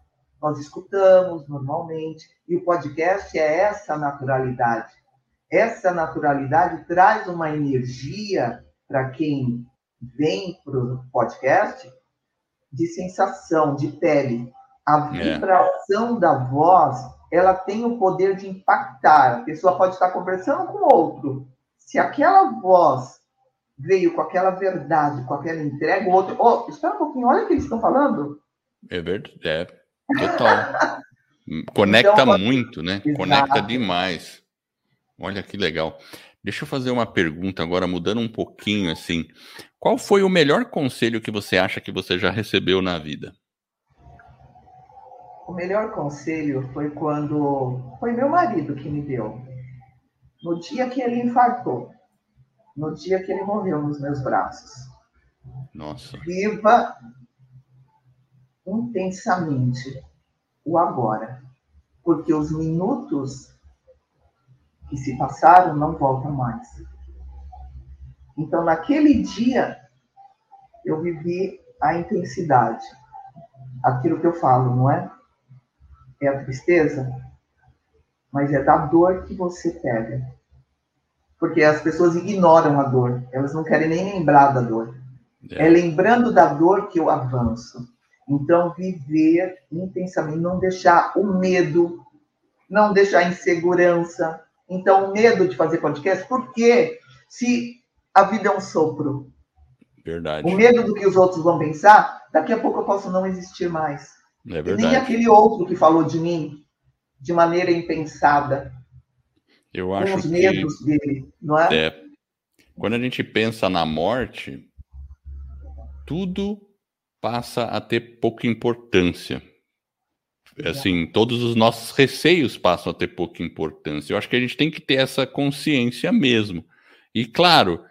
nós escutamos normalmente, e o podcast é essa naturalidade. Essa naturalidade traz uma energia para quem vem para o podcast de sensação, de pele. A é. vibração é. da voz, ela tem o poder de impactar. A pessoa pode estar conversando com outro. Se aquela voz veio com aquela verdade, com aquela entrega, o outro, oh, espera um pouquinho, olha o que eles estão falando. É verdade. Total. Conecta então, muito, né? Exato. Conecta demais. Olha que legal. Deixa eu fazer uma pergunta agora, mudando um pouquinho assim. Qual foi o melhor conselho que você acha que você já recebeu na vida? o melhor conselho foi quando foi meu marido que me deu. No dia que ele infartou, no dia que ele morreu nos meus braços. Nossa. Viva intensamente o agora, porque os minutos que se passaram não voltam mais. Então, naquele dia, eu vivi a intensidade. Aquilo que eu falo, não é? É a tristeza, mas é da dor que você pega. Porque as pessoas ignoram a dor, elas não querem nem lembrar da dor. É, é lembrando da dor que eu avanço. Então, viver intensamente, não deixar o medo, não deixar a insegurança. Então, o medo de fazer podcast, porque se a vida é um sopro, Verdade. o medo do que os outros vão pensar, daqui a pouco eu posso não existir mais. É verdade. E nem aquele outro que falou de mim de maneira impensada. Eu acho com os medos que, dele, não é? é? Quando a gente pensa na morte, tudo passa a ter pouca importância. Assim, todos os nossos receios passam a ter pouca importância. Eu acho que a gente tem que ter essa consciência mesmo. E claro,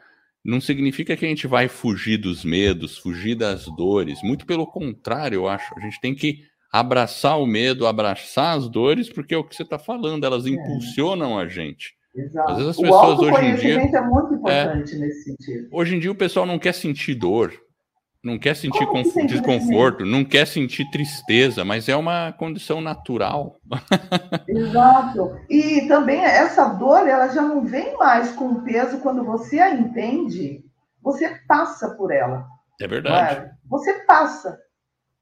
não significa que a gente vai fugir dos medos, fugir das dores. Muito pelo contrário, eu acho. A gente tem que abraçar o medo, abraçar as dores, porque é o que você está falando, elas é. impulsionam a gente. Exato. Às vezes as pessoas hoje em dia. é muito importante é, nesse sentido. Hoje em dia o pessoal não quer sentir dor não quer sentir desconforto, não quer sentir tristeza, mas é uma condição natural. Exato. E também essa dor, ela já não vem mais com peso quando você a entende, você passa por ela. É verdade. É? Você passa.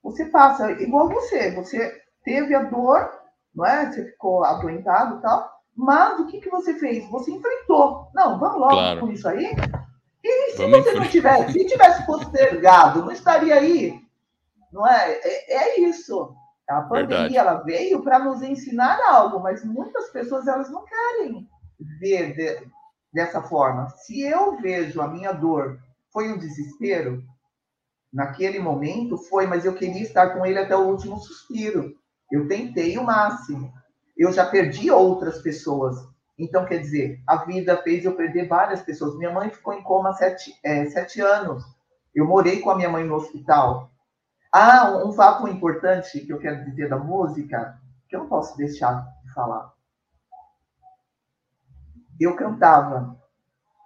Você passa, igual você. Você teve a dor, não é? Você ficou adoentado e tal, mas o que, que você fez? Você enfrentou. Não, vamos logo claro. com isso aí. E se Vamos você não tivesse, se tivesse postergado, não estaria aí. Não é? É, é isso. A pandemia Verdade. ela veio para nos ensinar algo, mas muitas pessoas elas não querem ver de, dessa forma. Se eu vejo a minha dor foi um desespero, naquele momento foi, mas eu queria estar com ele até o último suspiro. Eu tentei o máximo. Eu já perdi outras pessoas então, quer dizer, a vida fez eu perder várias pessoas. Minha mãe ficou em coma sete, é, sete anos. Eu morei com a minha mãe no hospital. Ah, um, um fato importante que eu quero dizer da música, que eu não posso deixar de falar. Eu cantava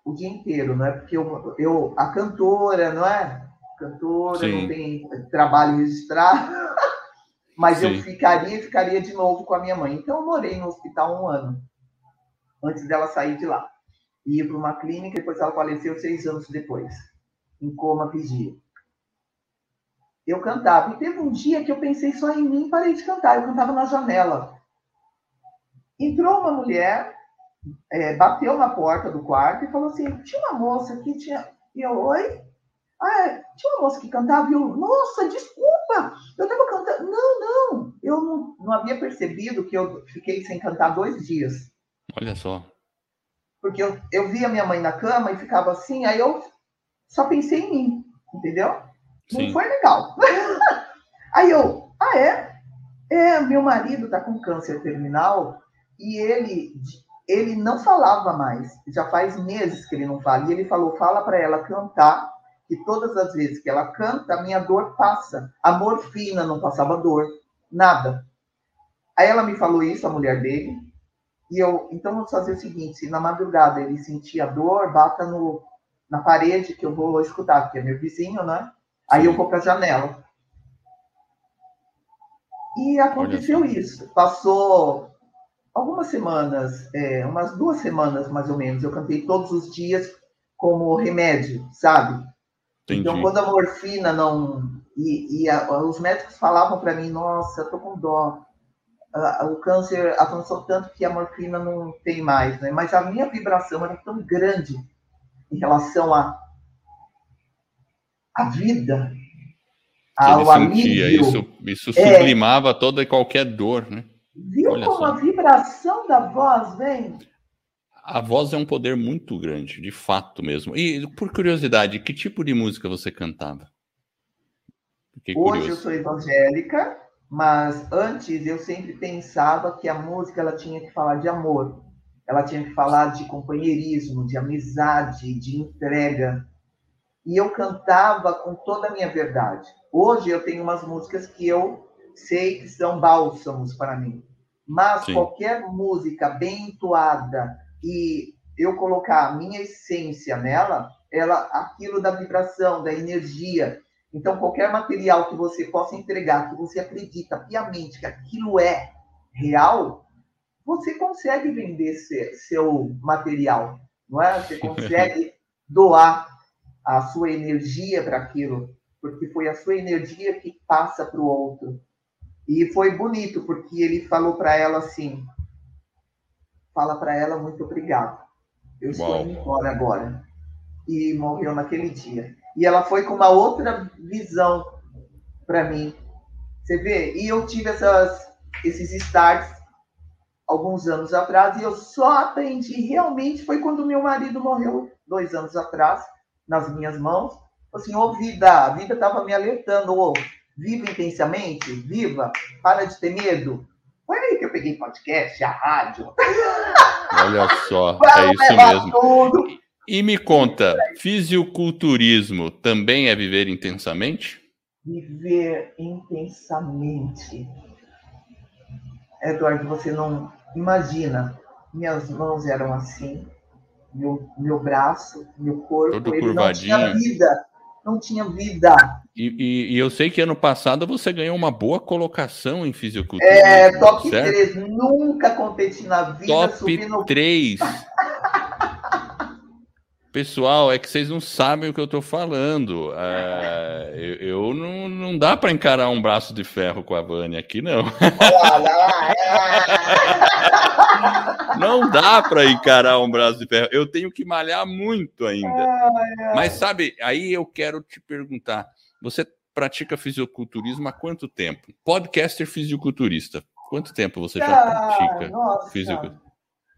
o dia inteiro, não é? Porque eu, eu a cantora, não é? Cantora, Sim. não tem trabalho registrado. Mas Sim. eu ficaria e ficaria de novo com a minha mãe. Então, eu morei no hospital um ano antes dela sair de lá. Ia para uma clínica, depois ela faleceu seis anos depois, em coma vigia. Eu cantava. E teve um dia que eu pensei só em mim e parei de cantar. Eu cantava na janela. Entrou uma mulher, é, bateu na porta do quarto e falou assim: tinha uma moça que tinha. E eu, oi? Ah, é, tinha uma moça que cantava e eu, nossa, desculpa, eu estava cantando. Não, não, eu não, não havia percebido que eu fiquei sem cantar dois dias. Olha só. Porque eu, eu via minha mãe na cama e ficava assim, aí eu só pensei em mim, entendeu? Sim. Não foi legal. aí eu, ah, é? É, meu marido tá com câncer terminal e ele ele não falava mais. Já faz meses que ele não fala. E ele falou: fala para ela cantar, que todas as vezes que ela canta, a minha dor passa. A morfina não passava dor, nada. Aí ela me falou isso, a mulher dele. E eu, então vamos fazer o seguinte: se na madrugada ele sentir a dor, bata no, na parede que eu vou escutar, porque é meu vizinho, né? Aí Sim. eu vou para a janela. E aconteceu isso. Passou algumas semanas, é, umas duas semanas mais ou menos. Eu cantei todos os dias como remédio, sabe? Entendi. Então, quando a morfina não. E, e a, os médicos falavam para mim: Nossa, eu tô com dó o câncer avançou tanto que a morfina não tem mais, né? Mas a minha vibração era tão grande em relação à a, a vida, ao Ele alívio. Isso, isso é. sublimava é, toda e qualquer dor, né? Viu Olha como só. a vibração da voz vem? A voz é um poder muito grande, de fato mesmo. E, por curiosidade, que tipo de música você cantava? Fiquei Hoje curioso. eu sou evangélica, Mas antes eu sempre pensava que a música ela tinha que falar de amor, ela tinha que falar de companheirismo, de amizade, de entrega. E eu cantava com toda a minha verdade. Hoje eu tenho umas músicas que eu sei que são bálsamos para mim. Mas Sim. qualquer música bem entoada e eu colocar a minha essência nela, ela aquilo da vibração, da energia, então, qualquer material que você possa entregar, que você acredita piamente que aquilo é real, você consegue vender seu material, não é? Você consegue doar a sua energia para aquilo, porque foi a sua energia que passa para o outro. E foi bonito, porque ele falou para ela assim: fala para ela muito obrigado. Eu estou Uau. indo embora agora. E morreu naquele dia. E ela foi com uma outra visão para mim. Você vê? E eu tive essas, esses starts alguns anos atrás e eu só aprendi realmente foi quando meu marido morreu dois anos atrás nas minhas mãos. Assim, ô oh, vida, a vida estava me alertando, ô, oh, viva intensamente, viva, para de ter medo. Foi aí que eu peguei podcast, a rádio. Olha só, é isso mesmo. Tudo. E me conta, fisiculturismo também é viver intensamente? Viver intensamente. Eduardo, você não imagina. Minhas mãos eram assim, meu, meu braço, meu corpo, Todo ele curvadinho. não tinha vida. Não tinha vida. E, e, e, eu sei que ano passado você ganhou uma boa colocação em fisiculturismo. É, top certo? 3. Nunca competi na vida. Top subindo... 3. Pessoal, é que vocês não sabem o que eu estou falando. É, eu, eu, não, não dá para encarar um braço de ferro com a Vânia aqui, não. não dá para encarar um braço de ferro. Eu tenho que malhar muito ainda. Mas sabe, aí eu quero te perguntar: você pratica fisiculturismo há quanto tempo? Podcaster fisiculturista. Quanto tempo você já pratica fisiculturismo?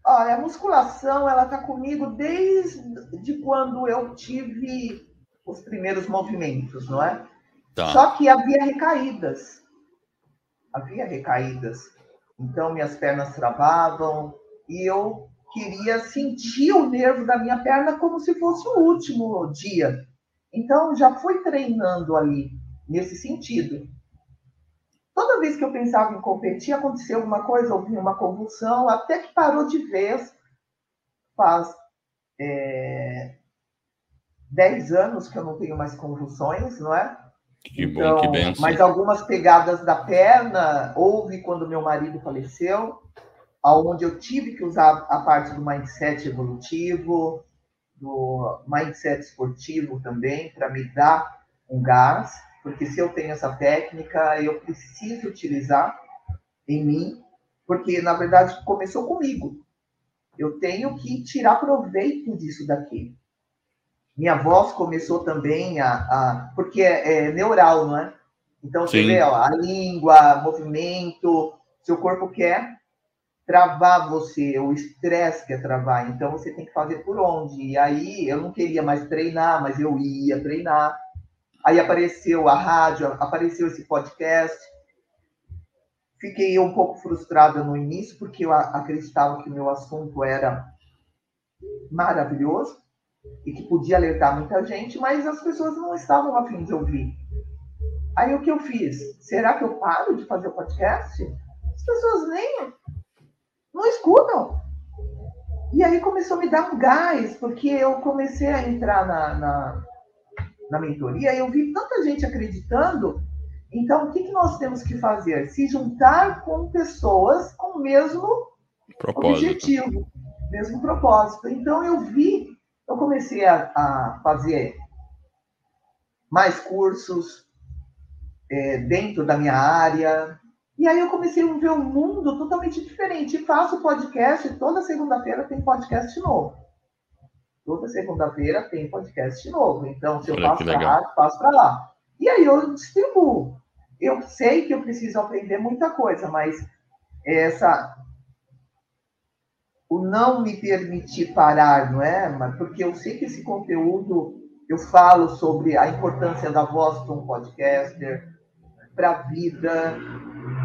Olha, a musculação, ela está comigo desde quando eu tive os primeiros movimentos, não é? Tá. Só que havia recaídas. Havia recaídas. Então, minhas pernas travavam e eu queria sentir o nervo da minha perna como se fosse o último dia. Então, já fui treinando ali, nesse sentido. Toda vez que eu pensava em competir, acontecia alguma coisa, ouvi uma convulsão, até que parou de vez. Faz é, 10 anos que eu não tenho mais convulsões, não é? Que então, bom, que benção. Mas algumas pegadas da perna houve quando meu marido faleceu, aonde eu tive que usar a parte do mindset evolutivo, do mindset esportivo também, para me dar um gás porque se eu tenho essa técnica, eu preciso utilizar em mim, porque na verdade começou comigo. Eu tenho que tirar proveito disso daqui. Minha voz começou também a. a porque é, é, neural, não é? Então você Sim. vê ó, a língua, movimento, seu corpo quer travar você, o estresse quer travar, então você tem que fazer por onde. E aí eu não queria mais treinar, mas eu ia treinar. Aí apareceu a rádio, apareceu esse podcast. Fiquei um pouco frustrada no início, porque eu acreditava que meu assunto era maravilhoso e que podia alertar muita gente, mas as pessoas não estavam afim de ouvir. Aí o que eu fiz? Será que eu paro de fazer o podcast? As pessoas nem não escutam. E aí começou a me dar um gás, porque eu comecei a entrar na, na na mentoria, eu vi tanta gente acreditando. Então, o que, que nós temos que fazer? Se juntar com pessoas com o mesmo propósito. objetivo, mesmo propósito. Então, eu vi, eu comecei a, a fazer mais cursos é, dentro da minha área. E aí eu comecei a ver um mundo totalmente diferente. E faço podcast, toda segunda-feira tem podcast novo. Toda segunda-feira tem podcast novo. Então, se eu Olha, passo para rádio, passo para lá. E aí eu distribuo. Eu sei que eu preciso aprender muita coisa, mas essa o não me permitir parar, não é? Porque eu sei que esse conteúdo eu falo sobre a importância da voz para um podcaster, para a vida,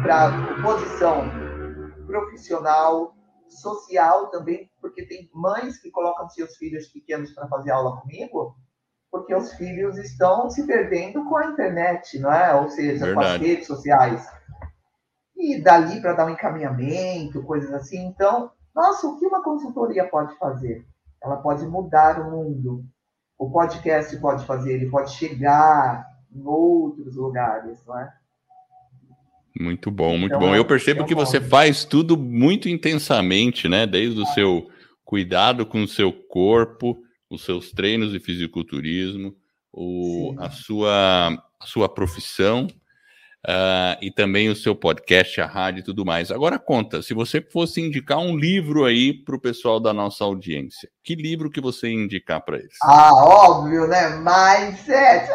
para posição profissional, social também, porque tem mães que colocam seus filhos pequenos para fazer aula comigo, porque os filhos estão se perdendo com a internet, não é? Ou seja, Verdade. com as redes sociais. E dali para dar um encaminhamento, coisas assim. Então, nossa, o que uma consultoria pode fazer? Ela pode mudar o mundo. O podcast pode fazer, ele pode chegar em outros lugares, não é? Muito bom, muito então, bom. Eu percebo é que você faz tudo muito intensamente, né? Desde o seu cuidado com o seu corpo, os seus treinos de fisiculturismo, o, a, sua, a sua profissão uh, e também o seu podcast, a rádio e tudo mais. Agora conta, se você fosse indicar um livro aí para o pessoal da nossa audiência, que livro que você ia indicar para eles? Ah, óbvio, né? Mindset!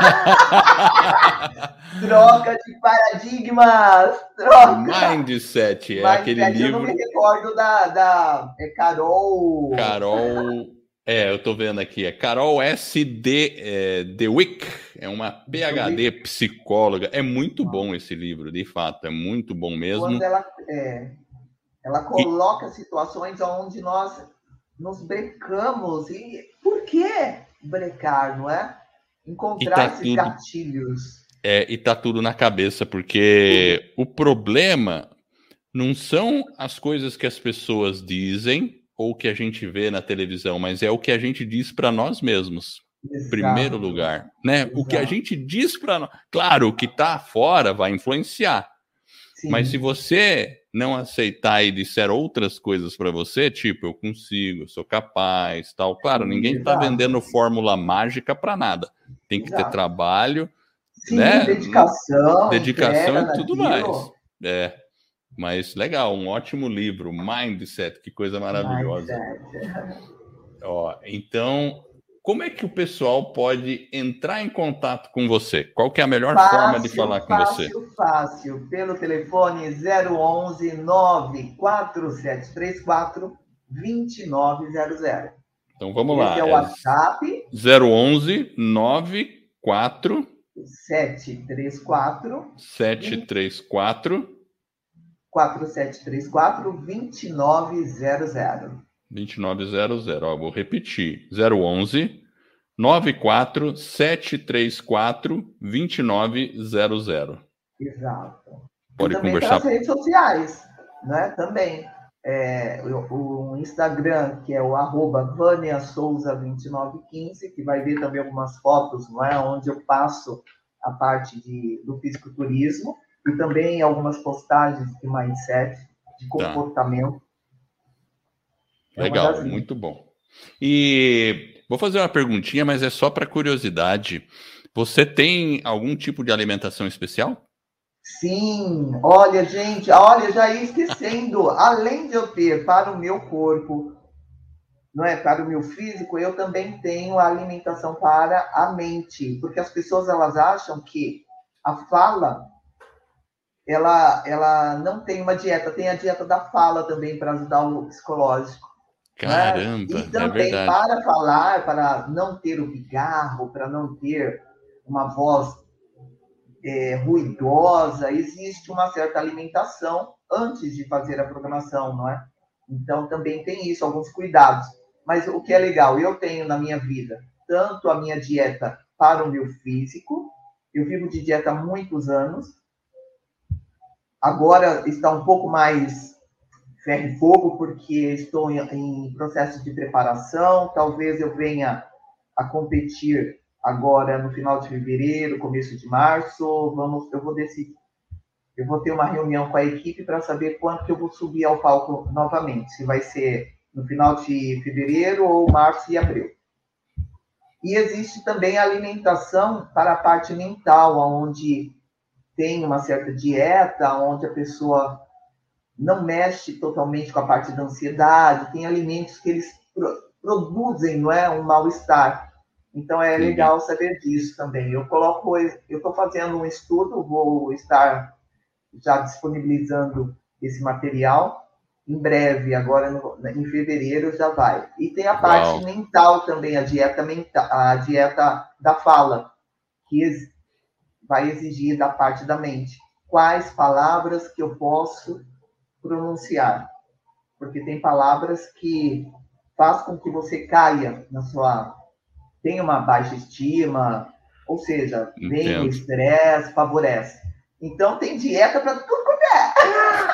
troca de paradigmas! Troca! Mindset, é Mindset, aquele livro... Eu não me recordo da, da é Carol... Carol... É, eu tô vendo aqui, é Carol S.D. É, DeWick, é uma PhD psicóloga. É muito bom esse livro, de fato, é muito bom mesmo. Quando ela, é, ela coloca e... situações onde nós nos brecamos. E por que brecar, não é? Encontrar tá esses tudo, gatilhos. É, e tá tudo na cabeça, porque o problema não são as coisas que as pessoas dizem ou que a gente vê na televisão, mas é o que a gente diz para nós mesmos. Em primeiro lugar, né? Exato. O que a gente diz para nós. Claro, o que está fora vai influenciar. Sim. Mas se você não aceitar e disser outras coisas para você, tipo, eu consigo, eu sou capaz, tal. Claro, ninguém está vendendo fórmula mágica para nada. Tem que exato. ter trabalho, Sim, né? Dedicação, dedicação e tudo naquilo. mais. É. Mas legal, um ótimo livro, Mindset, que coisa maravilhosa. Ó, então, como é que o pessoal pode entrar em contato com você? Qual que é a melhor fácil, forma de falar com fácil, você? Fácil, fácil. Pelo telefone 011 94734 2900. Então vamos lá. Esse é o WhatsApp. 011 94 734 734 4734 2900. 2900. Ó, vou repetir. 011 94 734 2900. Exato. Pode e também conversar. Nas redes sociais, né? Também. É, o, o, Instagram, que é o arroba Vânia Souza 2915, que vai ver também algumas fotos, não é? Onde eu passo a parte de, do fisiculturismo e também algumas postagens de mindset, de tá. comportamento. Tá. Legal, muito bom. E vou fazer uma perguntinha, mas é só para curiosidade. Você tem algum tipo de alimentação especial? Sim, olha, gente, olha, já ia esquecendo. Além de eu ter para o meu corpo, não é, para o meu físico, eu também tenho a alimentação para a mente, porque as pessoas elas acham que a fala ela, ela não tem uma dieta, tem a dieta da fala também para ajudar o psicológico. Né? Caramba, né? E também é para falar, para não ter o pigarro, para não ter uma voz é, ruidosa, existe uma certa alimentação antes de fazer a programação, não é? Então também tem isso, alguns cuidados. Mas o que é legal, eu tenho na minha vida tanto a minha dieta para o meu físico, eu vivo de dieta há muitos anos, Agora está um pouco mais ferro e fogo, porque estou em, processo de preparação. Talvez eu venha a competir agora no final de fevereiro, começo de março. Vamos, eu vou decidir. Eu vou ter uma reunião com a equipe para saber quanto que eu vou subir ao palco novamente. Se vai ser no final de fevereiro ou março e abril. E existe também a alimentação para a parte mental, onde tem uma certa dieta, onde a pessoa não mexe totalmente com a parte da ansiedade, tem alimentos que eles produzem, não é, um mal-estar. Então é legal saber disso também. Eu coloco, eu estou fazendo um estudo, vou estar já disponibilizando esse material em breve, agora no, em fevereiro já vai. E tem a parte Uau. mental também, a dieta mental, a dieta da fala, que vai exigir da parte da mente. quais palavras que eu posso pronunciar. Porque tem palavras que faz com que você caia na sua tenha uma baixa estima, ou seja, vem o estresse, favorece. Então tem dieta para tudo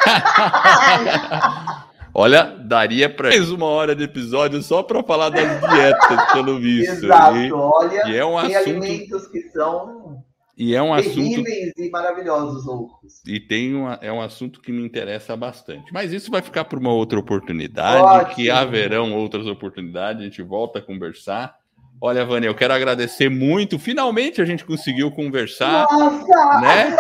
Olha, daria para mais uma hora de episódio só para falar das dietas, pelo visto. Exato, e, olha, e é um tem assunto... alimentos que são e é um terríveis assunto... e maravilhosos outros. E tem uma, é um assunto que me interessa bastante. Mas isso vai ficar para uma outra oportunidade, Ótimo. que haverão outras oportunidades, a gente volta a conversar. Olha, Vânia, eu quero agradecer muito. Finalmente a gente conseguiu conversar. Nossa! Né?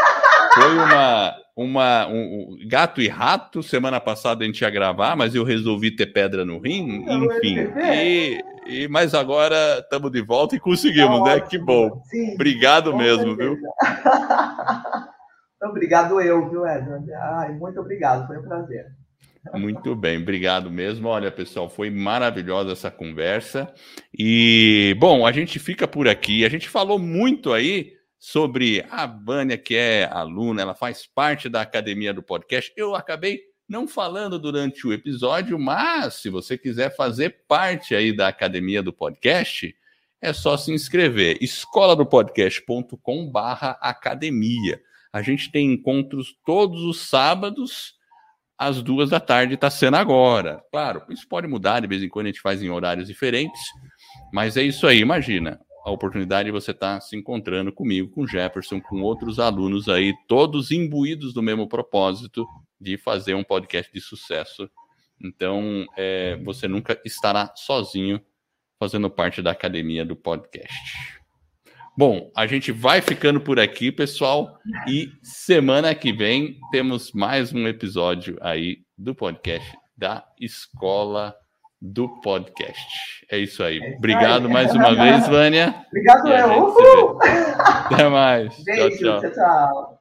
Foi uma, uma um, um, gato e rato. Semana passada a gente ia gravar, mas eu resolvi ter pedra no rim, enfim. E, e mas agora estamos de volta e conseguimos, né? Que bom. Sim, Obrigado mesmo, certeza. viu? obrigado eu, viu, Edward? Ai, muito obrigado, foi um prazer. Muito bem, obrigado mesmo. Olha, pessoal, foi maravilhosa essa conversa. E, bom, a gente fica por aqui. A gente falou muito aí sobre a Vânia, que é aluna, ela faz parte da academia do podcast. Eu acabei não falando durante o episódio, mas se você quiser fazer parte aí da academia do podcast, é só se inscrever. escola do podcast.com/barra academia. A gente tem encontros todos os sábados às duas da tarde, está sendo agora. Claro, isso pode mudar, de vez em quando a gente faz em horários diferentes, mas é isso aí, imagina a oportunidade de você estar tá se encontrando comigo, com Jefferson, com outros alunos aí, todos imbuídos do mesmo propósito de fazer um podcast de sucesso. Então, é, você nunca estará sozinho fazendo parte da academia do podcast. Bom, a gente vai ficando por aqui, pessoal, e semana que vem temos mais um episódio aí do podcast da Escola do podcast. É isso aí. É Obrigado mais uma vez, Vânia. Obrigado, Léo. Até mais. Beijo, tchau, tchau. tchau, tchau.